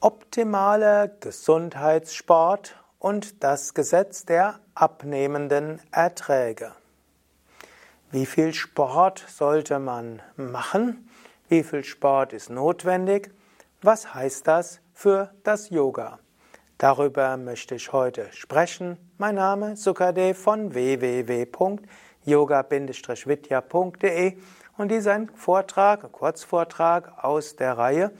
Optimaler Gesundheitssport und das Gesetz der abnehmenden Erträge. Wie viel Sport sollte man machen? Wie viel Sport ist notwendig? Was heißt das für das Yoga? Darüber möchte ich heute sprechen. Mein Name Sukadev von www.yoga-vidya.de und dies ist ein Vortrag, ein Kurzvortrag aus der Reihe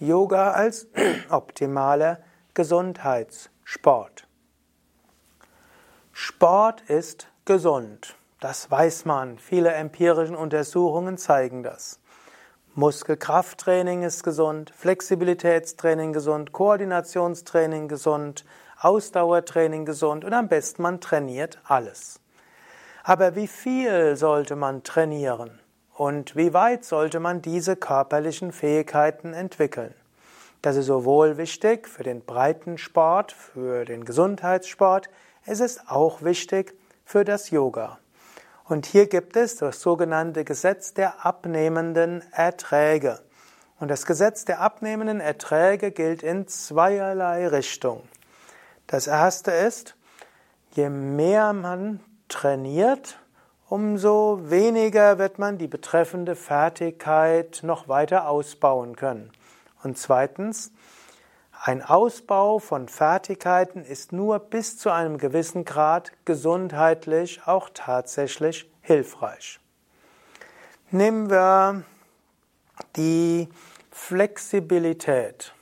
Yoga als optimaler Gesundheitssport. Sport ist gesund. Das weiß man. Viele empirische Untersuchungen zeigen das. Muskelkrafttraining ist gesund, Flexibilitätstraining gesund, Koordinationstraining gesund, Ausdauertraining gesund und am besten man trainiert alles. Aber wie viel sollte man trainieren? Und wie weit sollte man diese körperlichen Fähigkeiten entwickeln? Das ist sowohl wichtig für den Breitensport, für den Gesundheitssport, es ist auch wichtig für das Yoga. Und hier gibt es das sogenannte Gesetz der abnehmenden Erträge. Und das Gesetz der abnehmenden Erträge gilt in zweierlei Richtung. Das erste ist, je mehr man trainiert, umso weniger wird man die betreffende Fertigkeit noch weiter ausbauen können. Und zweitens, ein Ausbau von Fertigkeiten ist nur bis zu einem gewissen Grad gesundheitlich auch tatsächlich hilfreich. Nehmen wir die Flexibilität.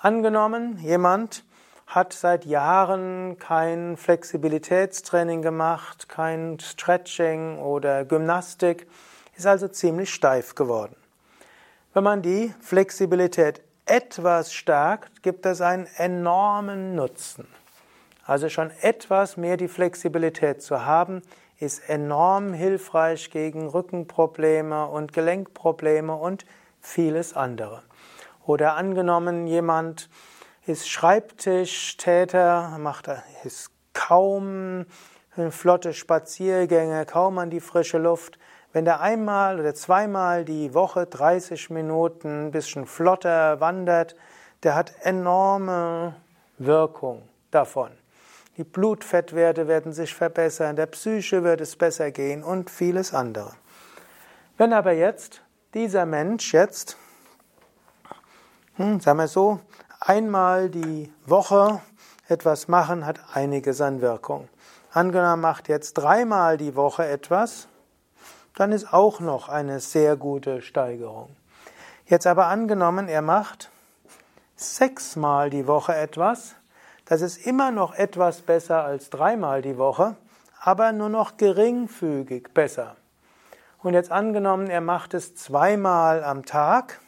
Angenommen, jemand hat seit Jahren kein Flexibilitätstraining gemacht, kein Stretching oder Gymnastik, ist also ziemlich steif geworden. Wenn man die Flexibilität etwas stärkt, gibt es einen enormen Nutzen. Also schon etwas mehr die Flexibilität zu haben, ist enorm hilfreich gegen Rückenprobleme und Gelenkprobleme und vieles andere. Oder angenommen, jemand ist Schreibtischtäter, macht ist kaum flotte Spaziergänge, kaum an die frische Luft. Wenn der einmal oder zweimal die Woche 30 Minuten ein bisschen flotter wandert, der hat enorme Wirkung davon. Die Blutfettwerte werden sich verbessern, der Psyche wird es besser gehen und vieles andere. Wenn aber jetzt dieser Mensch jetzt, hm, sagen wir so, einmal die Woche etwas machen, hat einiges an Wirkung. Angenommen macht jetzt dreimal die Woche etwas, dann ist auch noch eine sehr gute Steigerung. Jetzt aber angenommen, er macht sechsmal die Woche etwas, das ist immer noch etwas besser als dreimal die Woche, aber nur noch geringfügig besser. Und jetzt angenommen, er macht es zweimal am Tag,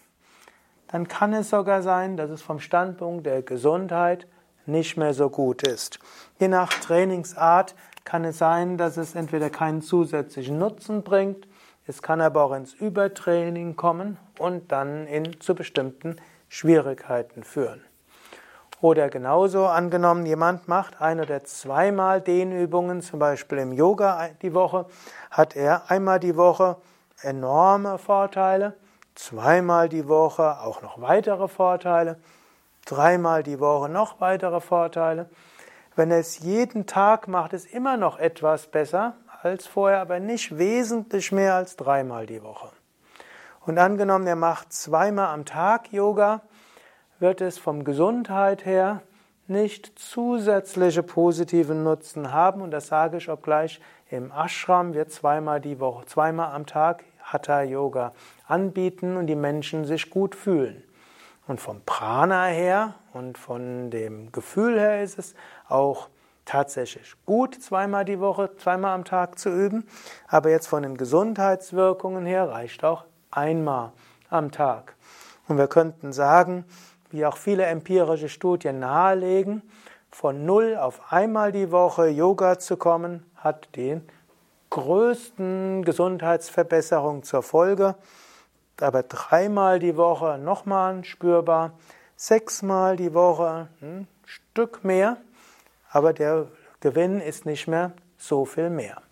dann kann es sogar sein, dass es vom Standpunkt der Gesundheit nicht mehr so gut ist. Je nach Trainingsart kann es sein, dass es entweder keinen zusätzlichen Nutzen bringt, es kann aber auch ins Übertraining kommen und dann in, zu bestimmten Schwierigkeiten führen. Oder genauso angenommen, jemand macht ein oder zweimal Dehnübungen, zum Beispiel im Yoga die Woche, hat er einmal die Woche enorme Vorteile zweimal die Woche auch noch weitere Vorteile, dreimal die Woche noch weitere Vorteile. Wenn er es jeden Tag macht, ist immer noch etwas besser als vorher, aber nicht wesentlich mehr als dreimal die Woche. Und angenommen, er macht zweimal am Tag Yoga, wird es vom Gesundheit her nicht zusätzliche positive Nutzen haben. Und das sage ich obgleich im Ashram wird zweimal die Woche, zweimal am Tag Hatha Yoga anbieten und die Menschen sich gut fühlen. Und vom Prana her und von dem Gefühl her ist es auch tatsächlich gut, zweimal die Woche, zweimal am Tag zu üben. Aber jetzt von den Gesundheitswirkungen her reicht auch einmal am Tag. Und wir könnten sagen, wie auch viele empirische Studien nahelegen, von null auf einmal die Woche Yoga zu kommen, hat den größten Gesundheitsverbesserung zur Folge. Aber dreimal die Woche nochmal spürbar, sechsmal die Woche ein Stück mehr, aber der Gewinn ist nicht mehr so viel mehr.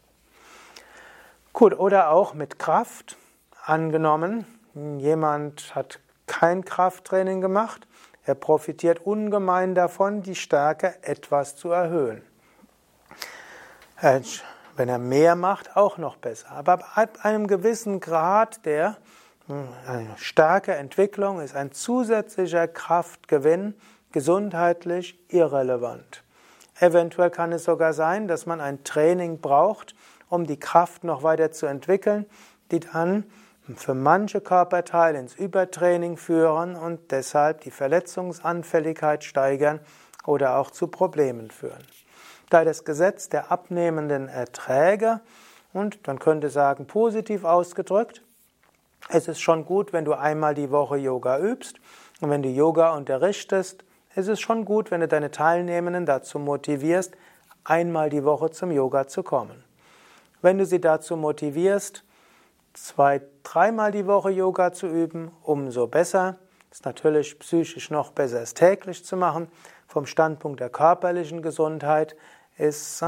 Gut, oder auch mit Kraft. Angenommen, jemand hat kein Krafttraining gemacht, Er profitiert ungemein davon, die Stärke etwas zu erhöhen. Wenn er mehr macht, auch noch besser. Aber ab einem gewissen Grad der hm, Stärkeentwicklung ist ein zusätzlicher Kraftgewinn gesundheitlich irrelevant. Eventuell kann es sogar sein, dass man ein Training braucht, um die Kraft noch weiter zu entwickeln, die dann für manche Körperteile ins Übertraining führen und deshalb die Verletzungsanfälligkeit steigern oder auch zu Problemen führen. Da das Gesetz der abnehmenden Erträge und man könnte sagen positiv ausgedrückt, es ist schon gut, wenn du einmal die Woche Yoga übst und wenn du Yoga unterrichtest, es ist schon gut, wenn du deine Teilnehmenden dazu motivierst, einmal die Woche zum Yoga zu kommen. Wenn du sie dazu motivierst, zwei, dreimal die Woche Yoga zu üben, umso besser. Ist natürlich psychisch noch besser, es täglich zu machen. Vom Standpunkt der körperlichen Gesundheit ist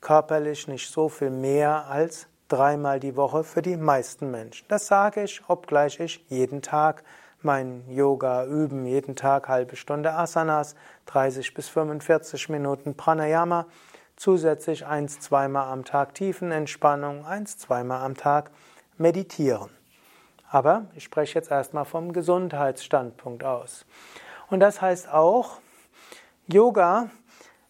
körperlich nicht so viel mehr als dreimal die Woche für die meisten Menschen. Das sage ich, obgleich ich jeden Tag mein Yoga üben, jeden Tag halbe Stunde Asanas, 30 bis 45 Minuten Pranayama, zusätzlich eins, zweimal am Tag Tiefenentspannung, eins, zweimal am Tag meditieren. Aber ich spreche jetzt erstmal vom Gesundheitsstandpunkt aus. Und das heißt auch, Yoga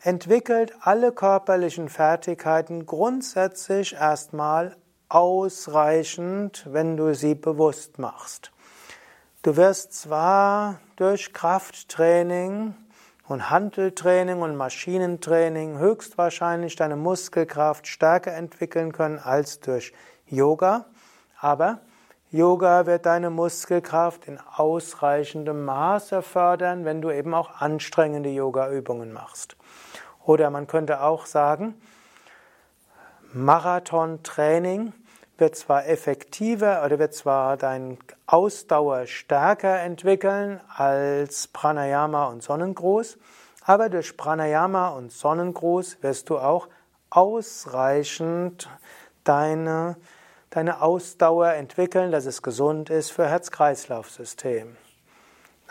entwickelt alle körperlichen Fertigkeiten grundsätzlich erstmal ausreichend, wenn du sie bewusst machst. Du wirst zwar durch Krafttraining und Handeltraining und Maschinentraining höchstwahrscheinlich deine Muskelkraft stärker entwickeln können als durch Yoga, aber Yoga wird deine Muskelkraft in ausreichendem Maße fördern, wenn du eben auch anstrengende Yoga-Übungen machst. Oder man könnte auch sagen, Marathontraining wird zwar effektiver oder wird zwar deine Ausdauer stärker entwickeln als Pranayama und Sonnengruß, aber durch Pranayama und Sonnengruß wirst du auch ausreichend deine deine Ausdauer entwickeln, dass es gesund ist für Herz-Kreislauf-System.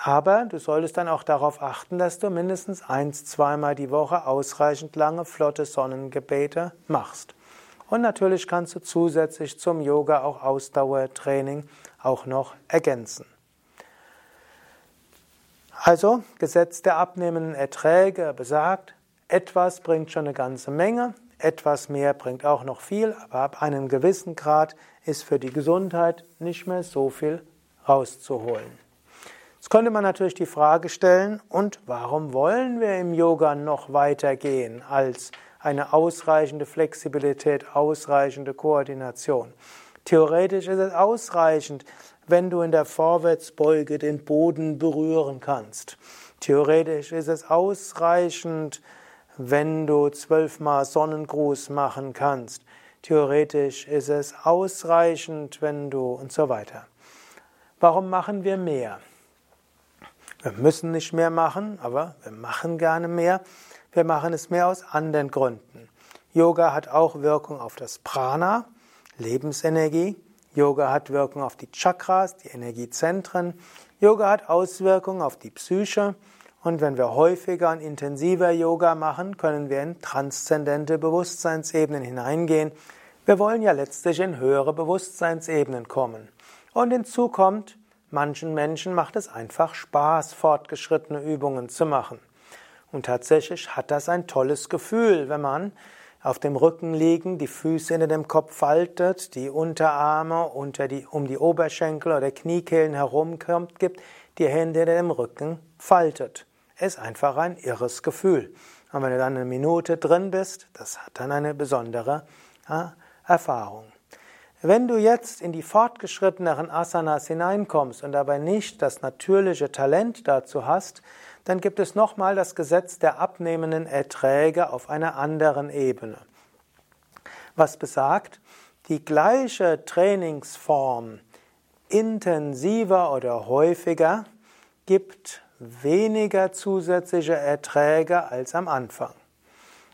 Aber du solltest dann auch darauf achten, dass du mindestens eins, zweimal die Woche ausreichend lange, flotte Sonnengebete machst. Und natürlich kannst du zusätzlich zum Yoga auch Ausdauertraining auch noch ergänzen. Also, Gesetz der abnehmenden Erträge besagt, etwas bringt schon eine ganze Menge, etwas mehr bringt auch noch viel, aber ab einem gewissen Grad ist für die Gesundheit nicht mehr so viel rauszuholen. Jetzt könnte man natürlich die Frage stellen, und warum wollen wir im Yoga noch weitergehen als eine ausreichende Flexibilität, ausreichende Koordination? Theoretisch ist es ausreichend, wenn du in der Vorwärtsbeuge den Boden berühren kannst. Theoretisch ist es ausreichend, wenn du zwölfmal Sonnengruß machen kannst. Theoretisch ist es ausreichend, wenn du und so weiter. Warum machen wir mehr? Wir müssen nicht mehr machen, aber wir machen gerne mehr. Wir machen es mehr aus anderen Gründen. Yoga hat auch Wirkung auf das Prana, Lebensenergie. Yoga hat Wirkung auf die Chakras, die Energiezentren. Yoga hat Auswirkungen auf die Psyche. Und wenn wir häufiger und intensiver Yoga machen, können wir in transzendente Bewusstseinsebenen hineingehen. Wir wollen ja letztlich in höhere Bewusstseinsebenen kommen. Und hinzu kommt, manchen Menschen macht es einfach Spaß, fortgeschrittene Übungen zu machen. Und tatsächlich hat das ein tolles Gefühl, wenn man auf dem Rücken liegen, die Füße hinter dem Kopf faltet, die Unterarme unter die, um die Oberschenkel oder Kniekehlen herumkommt, gibt, die Hände hinter dem Rücken faltet ist einfach ein irres Gefühl. Und wenn du dann eine Minute drin bist, das hat dann eine besondere ja, Erfahrung. Wenn du jetzt in die fortgeschritteneren Asanas hineinkommst und dabei nicht das natürliche Talent dazu hast, dann gibt es nochmal das Gesetz der abnehmenden Erträge auf einer anderen Ebene. Was besagt, die gleiche Trainingsform intensiver oder häufiger gibt weniger zusätzliche Erträge als am Anfang.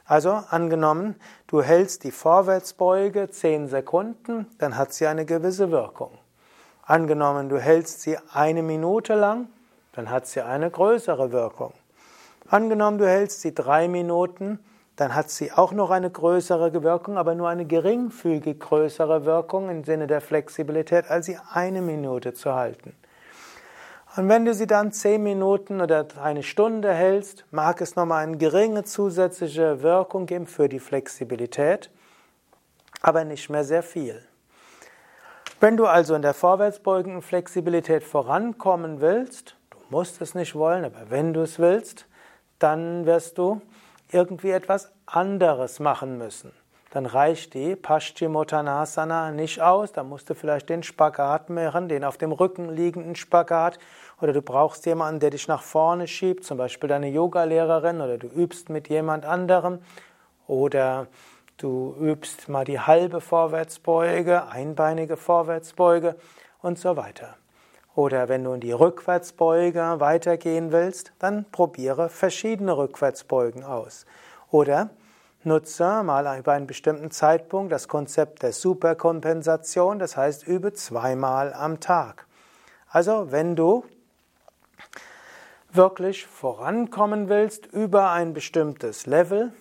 Also angenommen, du hältst die Vorwärtsbeuge 10 Sekunden, dann hat sie eine gewisse Wirkung. Angenommen, du hältst sie eine Minute lang, dann hat sie eine größere Wirkung. Angenommen, du hältst sie drei Minuten, dann hat sie auch noch eine größere Wirkung, aber nur eine geringfügig größere Wirkung im Sinne der Flexibilität, als sie eine Minute zu halten. Und wenn du sie dann zehn Minuten oder eine Stunde hältst, mag es nochmal eine geringe zusätzliche Wirkung geben für die Flexibilität, aber nicht mehr sehr viel. Wenn du also in der vorwärtsbeugenden Flexibilität vorankommen willst, du musst es nicht wollen, aber wenn du es willst, dann wirst du irgendwie etwas anderes machen müssen. Dann reicht die Paschimottanasana nicht aus, dann musst du vielleicht den Spagat machen, den auf dem Rücken liegenden Spagat, oder du brauchst jemanden, der dich nach vorne schiebt, zum Beispiel deine Yogalehrerin, oder du übst mit jemand anderem, oder du übst mal die halbe Vorwärtsbeuge, einbeinige Vorwärtsbeuge und so weiter. Oder wenn du in die Rückwärtsbeuge weitergehen willst, dann probiere verschiedene Rückwärtsbeugen aus. Oder nutze mal über einen bestimmten Zeitpunkt das Konzept der Superkompensation, das heißt übe zweimal am Tag. Also wenn du wirklich vorankommen willst über ein bestimmtes Level,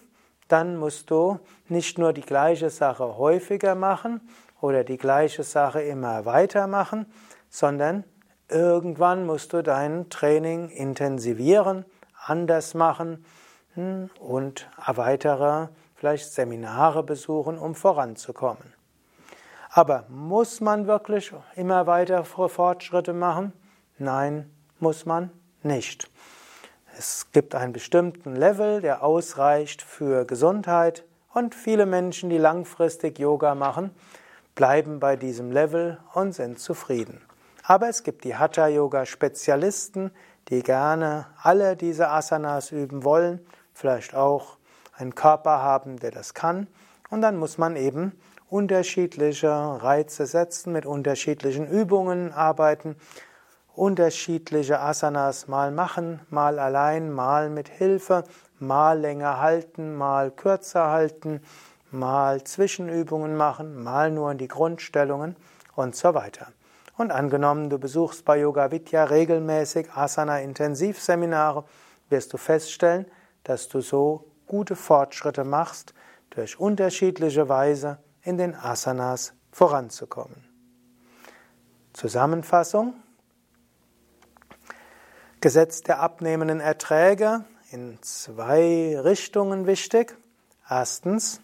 dann musst du nicht nur die gleiche Sache häufiger machen oder die gleiche Sache immer weitermachen, sondern Irgendwann musst du dein Training intensivieren, anders machen hm, und weitere vielleicht Seminare besuchen, um voranzukommen. Aber muss man wirklich immer weiter Fortschritte machen? Nein, muss man nicht. Es gibt einen bestimmten Level, der ausreicht für Gesundheit und viele Menschen, die langfristig Yoga machen, bleiben bei diesem Level und sind zufrieden. Aber es gibt die Hatha-Yoga-Spezialisten, die gerne alle diese Asanas üben wollen, vielleicht auch einen Körper haben, der das kann. Und dann muss man eben unterschiedliche Reize setzen, mit unterschiedlichen Übungen arbeiten, unterschiedliche Asanas mal machen, mal allein, mal mit Hilfe, mal länger halten, mal kürzer halten, mal Zwischenübungen machen, mal nur in die Grundstellungen und so weiter. Und angenommen, du besuchst bei Yoga Vidya regelmäßig Asana-Intensivseminare, wirst du feststellen, dass du so gute Fortschritte machst, durch unterschiedliche Weise in den Asanas voranzukommen. Zusammenfassung. Gesetz der abnehmenden Erträge in zwei Richtungen wichtig. Erstens,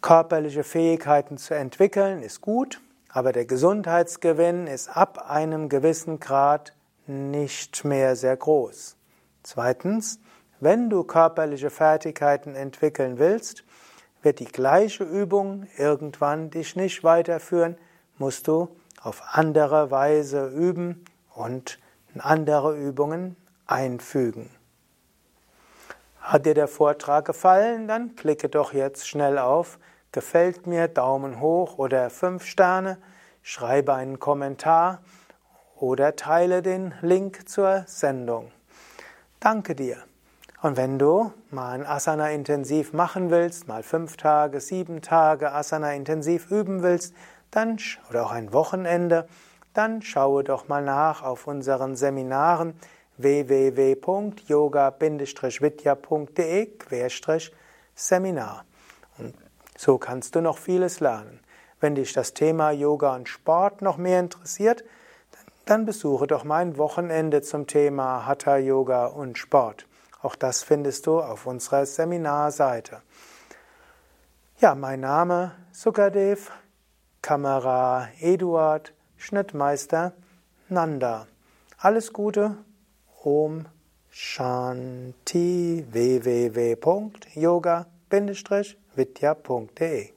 körperliche Fähigkeiten zu entwickeln ist gut. Aber der Gesundheitsgewinn ist ab einem gewissen Grad nicht mehr sehr groß. Zweitens, wenn du körperliche Fertigkeiten entwickeln willst, wird die gleiche Übung irgendwann dich nicht weiterführen, musst du auf andere Weise üben und andere Übungen einfügen. Hat dir der Vortrag gefallen, dann klicke doch jetzt schnell auf gefällt mir, Daumen hoch oder fünf Sterne, schreibe einen Kommentar oder teile den Link zur Sendung. Danke dir. Und wenn du mal ein Asana intensiv machen willst, mal fünf Tage, sieben Tage Asana intensiv üben willst, dann, oder auch ein Wochenende, dann schaue doch mal nach auf unseren Seminaren www.yoga-vidya.de-seminar. Und so kannst du noch vieles lernen. Wenn dich das Thema Yoga und Sport noch mehr interessiert, dann besuche doch mein Wochenende zum Thema Hatha Yoga und Sport. Auch das findest du auf unserer Seminarseite. Ja, mein Name Sukadev, Kamera Eduard, Schnittmeister Nanda. Alles Gute, Om Shanti www.yoga-vidya.de